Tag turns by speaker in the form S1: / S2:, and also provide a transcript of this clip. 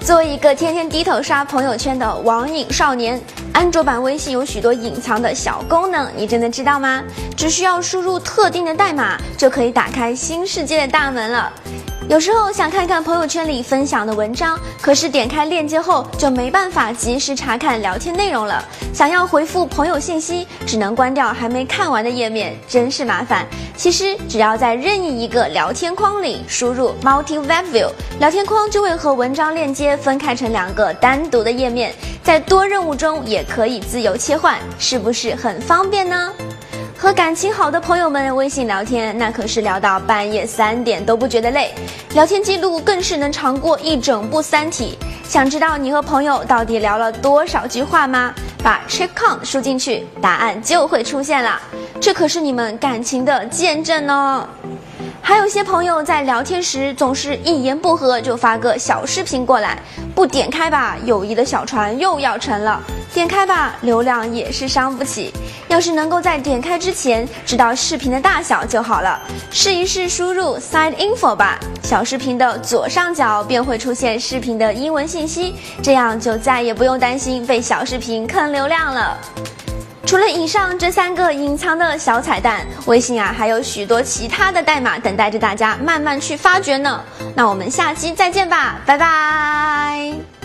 S1: 作为一个天天低头刷朋友圈的网瘾少年。安卓版微信有许多隐藏的小功能，你真的知道吗？只需要输入特定的代码，就可以打开新世界的大门了。有时候想看看朋友圈里分享的文章，可是点开链接后就没办法及时查看聊天内容了。想要回复朋友信息，只能关掉还没看完的页面，真是麻烦。其实只要在任意一个聊天框里输入 Multi Web View，聊天框就会和文章链接分开成两个单独的页面，在多任务中也可以自由切换，是不是很方便呢？和感情好的朋友们微信聊天，那可是聊到半夜三点都不觉得累，聊天记录更是能长过一整部《三体》。想知道你和朋友到底聊了多少句话吗？把 check count 输进去，答案就会出现了。这可是你们感情的见证哦。还有些朋友在聊天时总是一言不合就发个小视频过来，不点开吧，友谊的小船又要沉了；点开吧，流量也是伤不起。要是能够在点开之前知道视频的大小就好了。试一试输入 side info 吧，小视频的左上角便会出现视频的英文信息，这样就再也不用担心被小视频坑流量了。除了以上这三个隐藏的小彩蛋，微信啊还有许多其他的代码等待着大家慢慢去发掘呢。那我们下期再见吧，拜拜。